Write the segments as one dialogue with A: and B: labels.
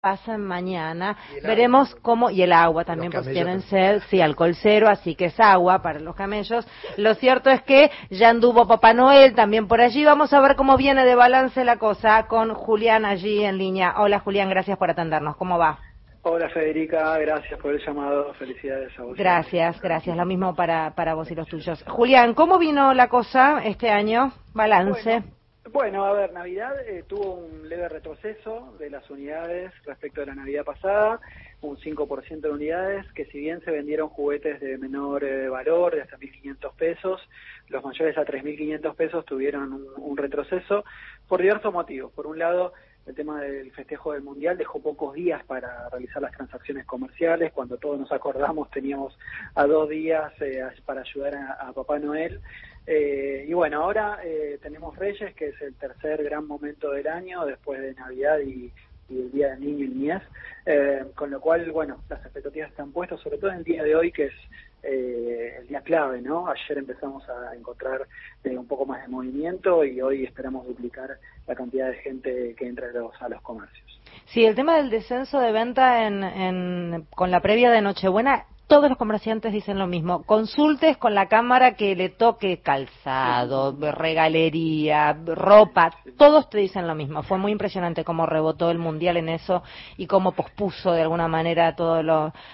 A: pasen mañana. Veremos cómo, y el agua también, pues tienen sed, sí, alcohol cero, así que es agua para los camellos. Lo cierto es que ya anduvo Papá Noel también por allí. Vamos a ver cómo viene de balance la cosa con Julián allí en línea. Hola Julián, gracias por atendernos. ¿Cómo va?
B: Hola Federica, gracias por el llamado. Felicidades a vos.
A: Gracias, gracias. Lo mismo para, para vos y los tuyos. Julián, ¿cómo vino la cosa este año? Balance.
B: Bueno, a ver, Navidad eh, tuvo un leve retroceso de las unidades respecto a la Navidad pasada, un 5% de unidades, que si bien se vendieron juguetes de menor eh, valor, de hasta 1.500 pesos, los mayores a 3.500 pesos tuvieron un, retroceso por diversos motivos. Por un lado, el tema del festejo del Mundial dejó pocos días para realizar las transacciones comerciales. Cuando todos nos acordamos teníamos a dos días eh, para ayudar a Papá Noel. Eh, y bueno, ahora eh, tenemos Reyes, que es el tercer gran momento del año, después de Navidad y, el Día del Niño y Niñez, eh, con lo cual, bueno, las expectativas están puestas, sobre todo en el día de hoy, que es eh, el día clave, ¿no? Ayer empezamos a encontrar eh, un poco más de movimiento y hoy esperamos duplicar la cantidad de gente que entra a los, a los comercios.
A: Sí, el tema del descenso de venta en, en, con la previa de Nochebuena todos los comerciantes dicen lo mismo. Consultes con la cámara que le toque calzado, regalería, ropa, todos te dicen lo mismo. Fue muy impresionante cómo rebotó el mundial en eso y cómo pospuso de alguna manera todas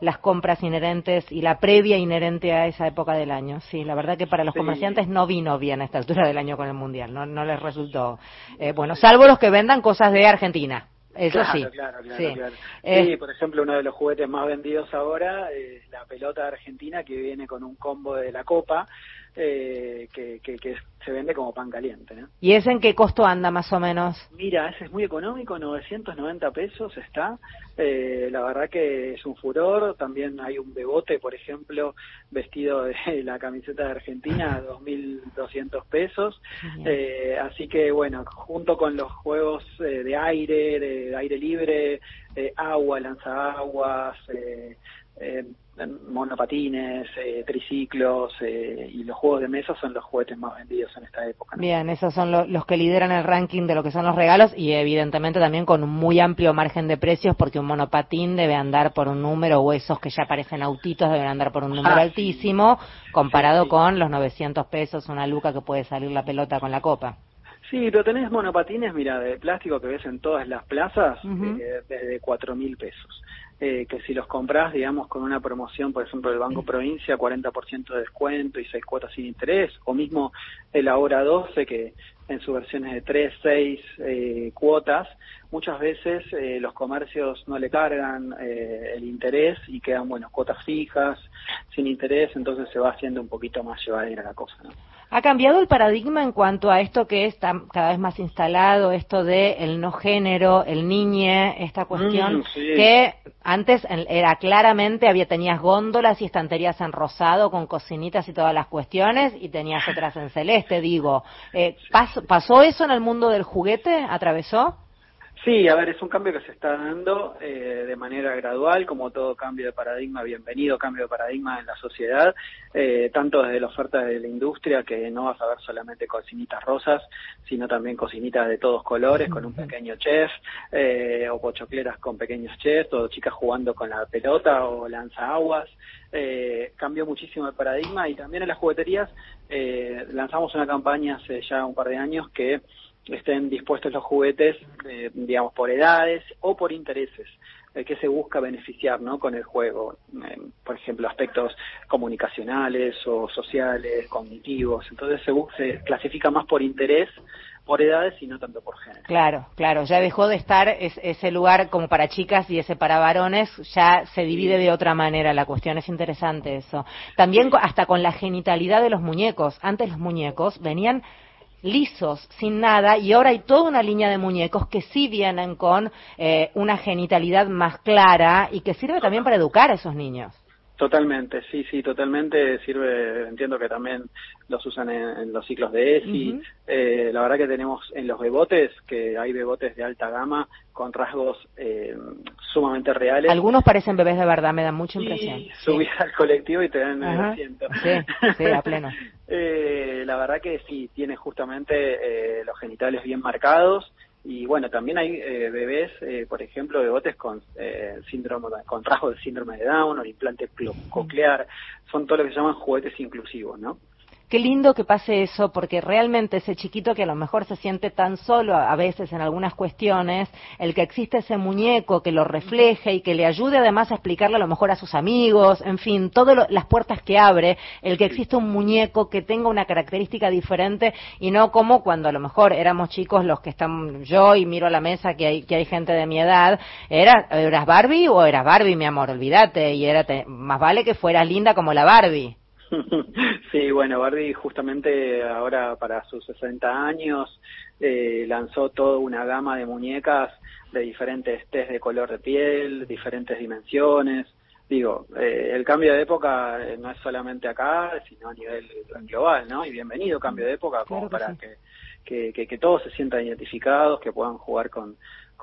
A: las compras inherentes y la previa inherente a esa época del año. Sí, la verdad que para los comerciantes no vino bien a esta altura del año con el mundial, no, no les resultó eh, bueno, salvo los que vendan cosas de Argentina. Eso
B: claro,
A: sí.
B: Claro, claro,
A: sí.
B: claro.
A: Eh,
B: sí, por ejemplo, uno de los juguetes más vendidos ahora es la pelota de Argentina que viene con un combo de la copa eh, que, que, que, se vende como pan caliente. ¿no?
A: ¿Y ese en qué costo anda más o menos?
B: Mira, ese es muy económico, 990 pesos está. Eh, la verdad que es un furor. También hay un bebote, por ejemplo, vestido de la camiseta de Argentina, 2.200 pesos. Eh, así que, bueno, junto con los juegos eh, de aire, de, aire libre, agua, lanzaguas, eh, eh, monopatines, eh, triciclos eh, y los juegos de mesa son los juguetes más vendidos en esta época. ¿no?
A: Bien, esos son lo, los que lideran el ranking de lo que son los regalos y evidentemente también con un muy amplio margen de precios porque un monopatín debe andar por un número o esos que ya parecen autitos deben andar por un número ah, altísimo comparado sí, sí. con los 900 pesos, una luca que puede salir la pelota con la copa.
B: Sí, pero tenés monopatines, mira, de plástico que ves en todas las plazas, uh -huh. eh, desde cuatro mil pesos. Eh, que si los compras, digamos, con una promoción, por ejemplo, del Banco Provincia, 40% de descuento y seis cuotas sin interés, o mismo el Ahora 12, que en sus versiones de 3, 6 eh, cuotas, muchas veces eh, los comercios no le cargan eh, el interés y quedan, bueno, cuotas fijas, sin interés, entonces se va haciendo un poquito más llevadera la cosa, ¿no?
A: ¿Ha cambiado el paradigma en cuanto a esto que está cada vez más instalado, esto de el no género, el niñe, esta cuestión
B: mm, sí.
A: que antes era claramente, había tenías góndolas y estanterías en rosado con cocinitas y todas las cuestiones y tenías otras en celeste, digo. Eh, ¿pas, ¿Pasó eso en el mundo del juguete? ¿Atravesó?
B: Sí, a ver, es un cambio que se está dando eh, de manera gradual, como todo cambio de paradigma, bienvenido cambio de paradigma en la sociedad, eh, tanto desde la oferta de la industria, que no vas a ver solamente cocinitas rosas, sino también cocinitas de todos colores, con un pequeño chef, eh, o pochocleras con pequeños chefs, o chicas jugando con la pelota o lanzaguas. Eh, cambió muchísimo el paradigma y también en las jugueterías eh, lanzamos una campaña hace ya un par de años que estén dispuestos los juguetes, eh, digamos, por edades o por intereses eh, que se busca beneficiar ¿no? con el juego. Eh, por ejemplo, aspectos comunicacionales o sociales, cognitivos. Entonces se, se clasifica más por interés por edades y no tanto por género.
A: Claro, claro, ya dejó de estar es, ese lugar como para chicas y ese para varones, ya se divide de otra manera la cuestión, es interesante eso. También hasta con la genitalidad de los muñecos, antes los muñecos venían lisos, sin nada, y ahora hay toda una línea de muñecos que sí vienen con eh, una genitalidad más clara y que sirve también para educar a esos niños.
B: Totalmente, sí, sí, totalmente sirve, entiendo que también los usan en, en los ciclos de ESI. Uh -huh. eh, la verdad que tenemos en los bebotes, que hay bebotes de alta gama con rasgos eh, sumamente reales.
A: Algunos parecen bebés de verdad, me dan mucha impresión.
B: Y subís sí. al colectivo y te dan el asiento.
A: Sí, sí, a pleno.
B: eh, la verdad que sí, tiene justamente eh, los genitales bien marcados, y bueno, también hay eh, bebés, eh, por ejemplo, bebotes con eh, síndrome, con rasgos de síndrome de Down o implante coclear, son todo lo que se llaman juguetes inclusivos, ¿no?
A: Qué lindo que pase eso, porque realmente ese chiquito que a lo mejor se siente tan solo a veces en algunas cuestiones, el que existe ese muñeco que lo refleje y que le ayude además a explicarle a lo mejor a sus amigos, en fin, todas las puertas que abre, el que existe un muñeco que tenga una característica diferente y no como cuando a lo mejor éramos chicos los que están yo y miro a la mesa que hay, que hay gente de mi edad, era, ¿eras Barbie o eras Barbie, mi amor? Olvídate, y era más vale que fueras linda como la Barbie.
B: Sí, bueno, Barbie justamente ahora para sus 60 años eh, lanzó toda una gama de muñecas de diferentes test de color de piel, diferentes dimensiones. Digo, eh, el cambio de época eh, no es solamente acá, sino a nivel global, ¿no? Y bienvenido cambio de época como para que, que, que todos se sientan identificados, que puedan jugar con,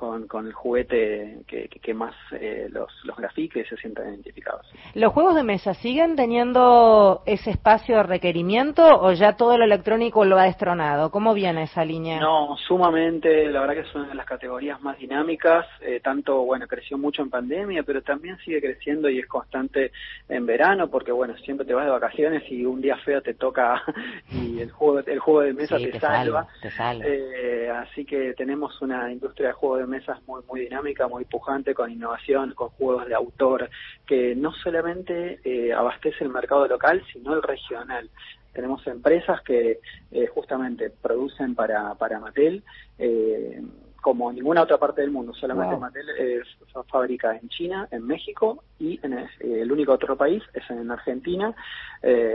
B: con, con el juguete que, que, más eh, los, los grafiques se sientan identificados.
A: ¿Los juegos de mesa siguen teniendo ese espacio de requerimiento o ya todo lo electrónico lo ha destronado? ¿Cómo viene esa línea?
B: No, sumamente, la verdad que es una de las categorías más dinámicas, eh, tanto, bueno, creció mucho en pandemia, pero también sigue creciendo y es constante en verano, porque, bueno, siempre te vas de vacaciones y un día feo te toca y el juego, el juego de mesa te, salva.
A: te salva.
B: Eh, así que tenemos una industria de juegos de mesas muy, muy dinámica, muy pujante, con innovación, con juegos de autor, que no solamente eh, abastece el mercado local, sino el regional. Tenemos empresas que eh, justamente producen para, para Mattel, eh, como ninguna otra parte del mundo, solamente Mattel es, fabrica en China, en México y en el, único otro país es en Argentina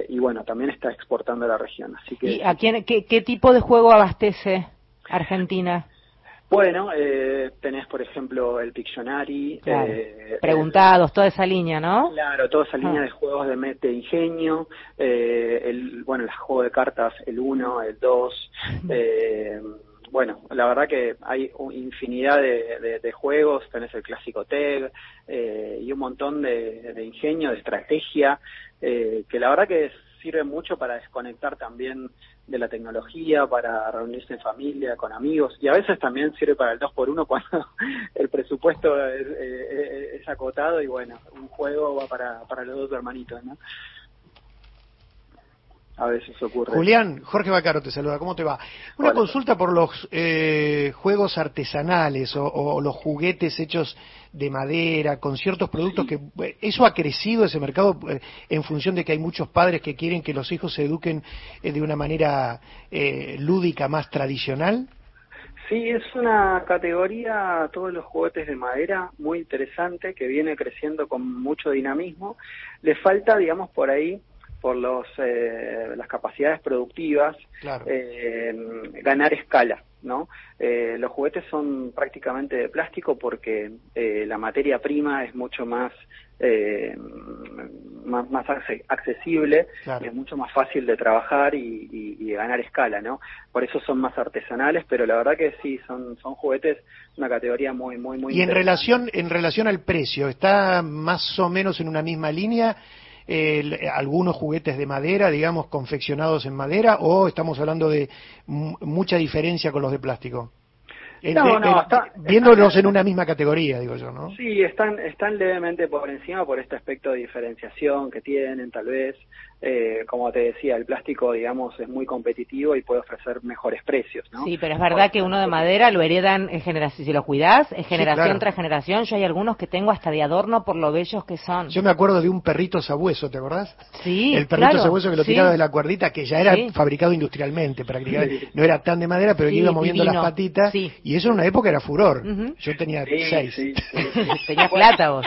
B: y bueno, también está exportando a la región. Así que,
A: ¿Y a quién, qué, qué tipo de juego abastece Argentina?
B: Bueno, eh, tenés, por ejemplo, el Pictionary.
A: Eh, Preguntados, toda esa línea, ¿no?
B: Claro, toda esa línea ah. de juegos de, de ingenio. Eh, el, bueno, el juego de cartas, el 1, el 2. Eh, bueno, la verdad que hay infinidad de, de, juegos. Tenés el clásico TEG eh, y un montón de, de ingenio, de estrategia, eh, que la verdad que sirve mucho para desconectar también de la tecnología, para reunirse en familia, con amigos, y a veces también sirve para el 2 por 1 cuando el presupuesto es, acotado y bueno, un juego va para, para los dos hermanitos, ¿no? A veces ocurre.
C: Julián, Jorge Bacaro te saluda, ¿cómo te va? Una consulta por los eh, juegos artesanales o, los juguetes hechos de madera, con ciertos productos que... ¿Eso ha crecido ese mercado eh, en función de que hay muchos padres que quieren que los hijos se eduquen eh, de una manera lúdica más tradicional?
B: Sí, es una categoría, todos los juguetes de madera, muy interesante, que viene creciendo con mucho dinamismo. Le falta, digamos, por ahí por los, eh, las capacidades productivas, eh, ganar escala. ¿no? Eh, los juguetes son prácticamente de plástico porque la materia prima es mucho más más, más accesible, es mucho más fácil de trabajar y, y, ganar escala, ¿no? Por eso son más artesanales, pero la verdad que sí, son, son juguetes, una categoría muy, muy, muy.
C: Y en relación, en relación al precio, ¿está más o menos en una misma línea? Algunos juguetes de madera, digamos, confeccionados en madera, o estamos hablando de mucha diferencia con los de plástico?
B: No, no,
C: viéndolos en una misma categoría, digo yo, ¿no?
B: Sí, están, están levemente por encima por este aspecto de diferenciación que tienen, tal vez. Eh, como te decía, el plástico, digamos, es muy competitivo y puede ofrecer mejores precios, ¿no?
A: Sí, pero es verdad que uno de madera lo heredan en generación, si lo cuidas, es generación tras generación. Yo hay algunos que tengo hasta de adorno por lo bellos que son.
C: Yo me acuerdo de un perrito sabueso, ¿te acordás?
A: Sí,
C: El perrito sabueso que lo tiraba de la cuerdita, que ya era fabricado industrialmente, prácticamente. No era tan de madera, pero que iba moviendo las patitas. Y eso en una época era furor. Yo tenía seis.
A: Tenía plata vos.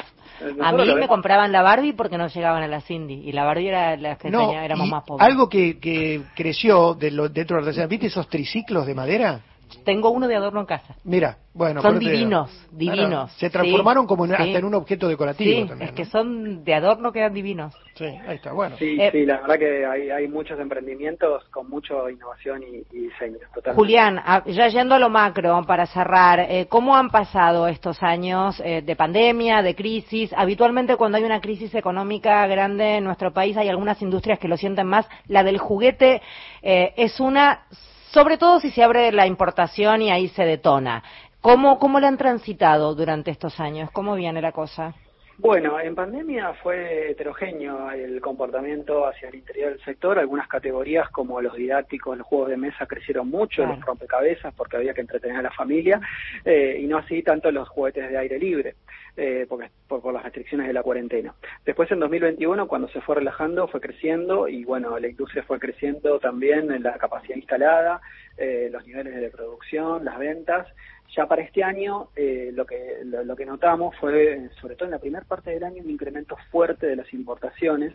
A: A mí me compraban la Barbie porque no llegaban a la Cindy y la Barbie era la que tenía, éramos más pobres.
C: Algo que, que creció de lo, dentro de la ¿viste esos triciclos de madera?
A: Tengo uno de adorno en casa.
C: Mira, bueno.
A: Son divinos, divinos.
C: se transformaron como hasta en un objeto decorativo
A: sí, es que son de adorno quedan divinos.
C: Sí, ahí está, bueno.
B: Sí, eh, sí, la verdad que hay, hay muchos emprendimientos con mucha innovación y, diseño. Totalmente.
A: Julián, ya yendo a lo macro, para cerrar, eh, ¿cómo han pasado estos años eh, de pandemia, de crisis? Habitualmente cuando hay una crisis económica grande en nuestro país hay algunas industrias que lo sienten más. La del juguete es una sobre todo si se abre la importación y ahí se detona. ¿Cómo, cómo la han transitado durante estos años? ¿Cómo viene la cosa?
B: Bueno, en pandemia fue heterogéneo el comportamiento hacia el interior del sector. Algunas categorías como los didácticos, los juegos de mesa crecieron mucho, los rompecabezas porque había que entretener a la familia, eh, y no así tanto los juguetes de aire libre, eh, porque, por, las restricciones de la cuarentena. Después en 2021, cuando se fue relajando, fue creciendo y bueno, la industria fue creciendo también en la capacidad instalada, eh, los niveles de producción, las ventas. Ya para este año eh, lo, que, lo, que notamos fue, sobre todo en la primera parte del año, un incremento fuerte de las importaciones,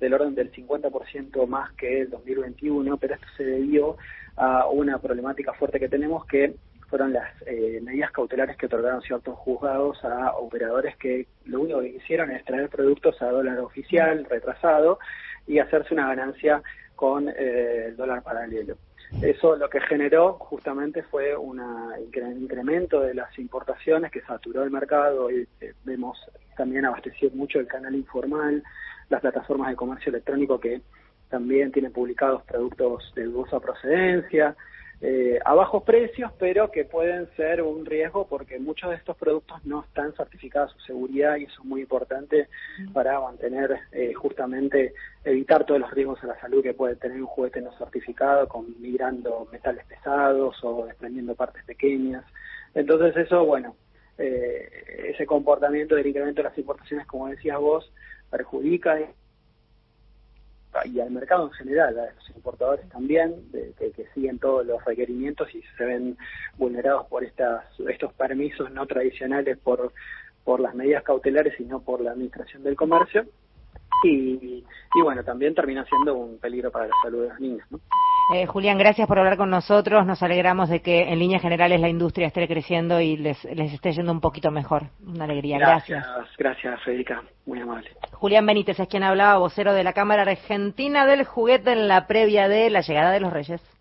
B: del orden del 50% más que el 2021, pero esto se debió a una problemática fuerte que tenemos que fueron las eh, medidas cautelares que otorgaron ciertos juzgados a operadores que lo único que hicieron es traer productos a dólar oficial retrasado y hacerse una ganancia con eh, el dólar paralelo. Eso lo que generó justamente fue un incremento de las importaciones que saturó el mercado y eh, vemos también abasteció mucho el canal informal, las plataformas de comercio electrónico que también tienen publicados productos de dudosa procedencia, eh, a bajos precios, pero que pueden ser un riesgo porque muchos de estos productos no están certificados su seguridad y eso es muy importante para mantener eh, justamente evitar todos los riesgos a la salud que puede tener un juguete no certificado, con migrando metales pesados o desprendiendo partes pequeñas. Entonces eso, bueno, eh, ese comportamiento del incremento de las importaciones, como decías vos, perjudica y al mercado en general, a los importadores también, que, siguen todos los requerimientos y se ven vulnerados por estas, estos permisos no tradicionales por, por las medidas cautelares y no por la administración del comercio. Y, y bueno, también termina siendo un peligro para la salud de los niños. ¿no?
A: Eh, Julián, gracias por hablar con nosotros. Nos alegramos de que en líneas generales la industria esté creciendo y les, les esté yendo un poquito mejor. Una alegría.
B: Gracias. Gracias, Federica. Muy amable.
A: Julián Benítez es quien hablaba, vocero de la Cámara Argentina del Juguete en la previa de la llegada de los Reyes.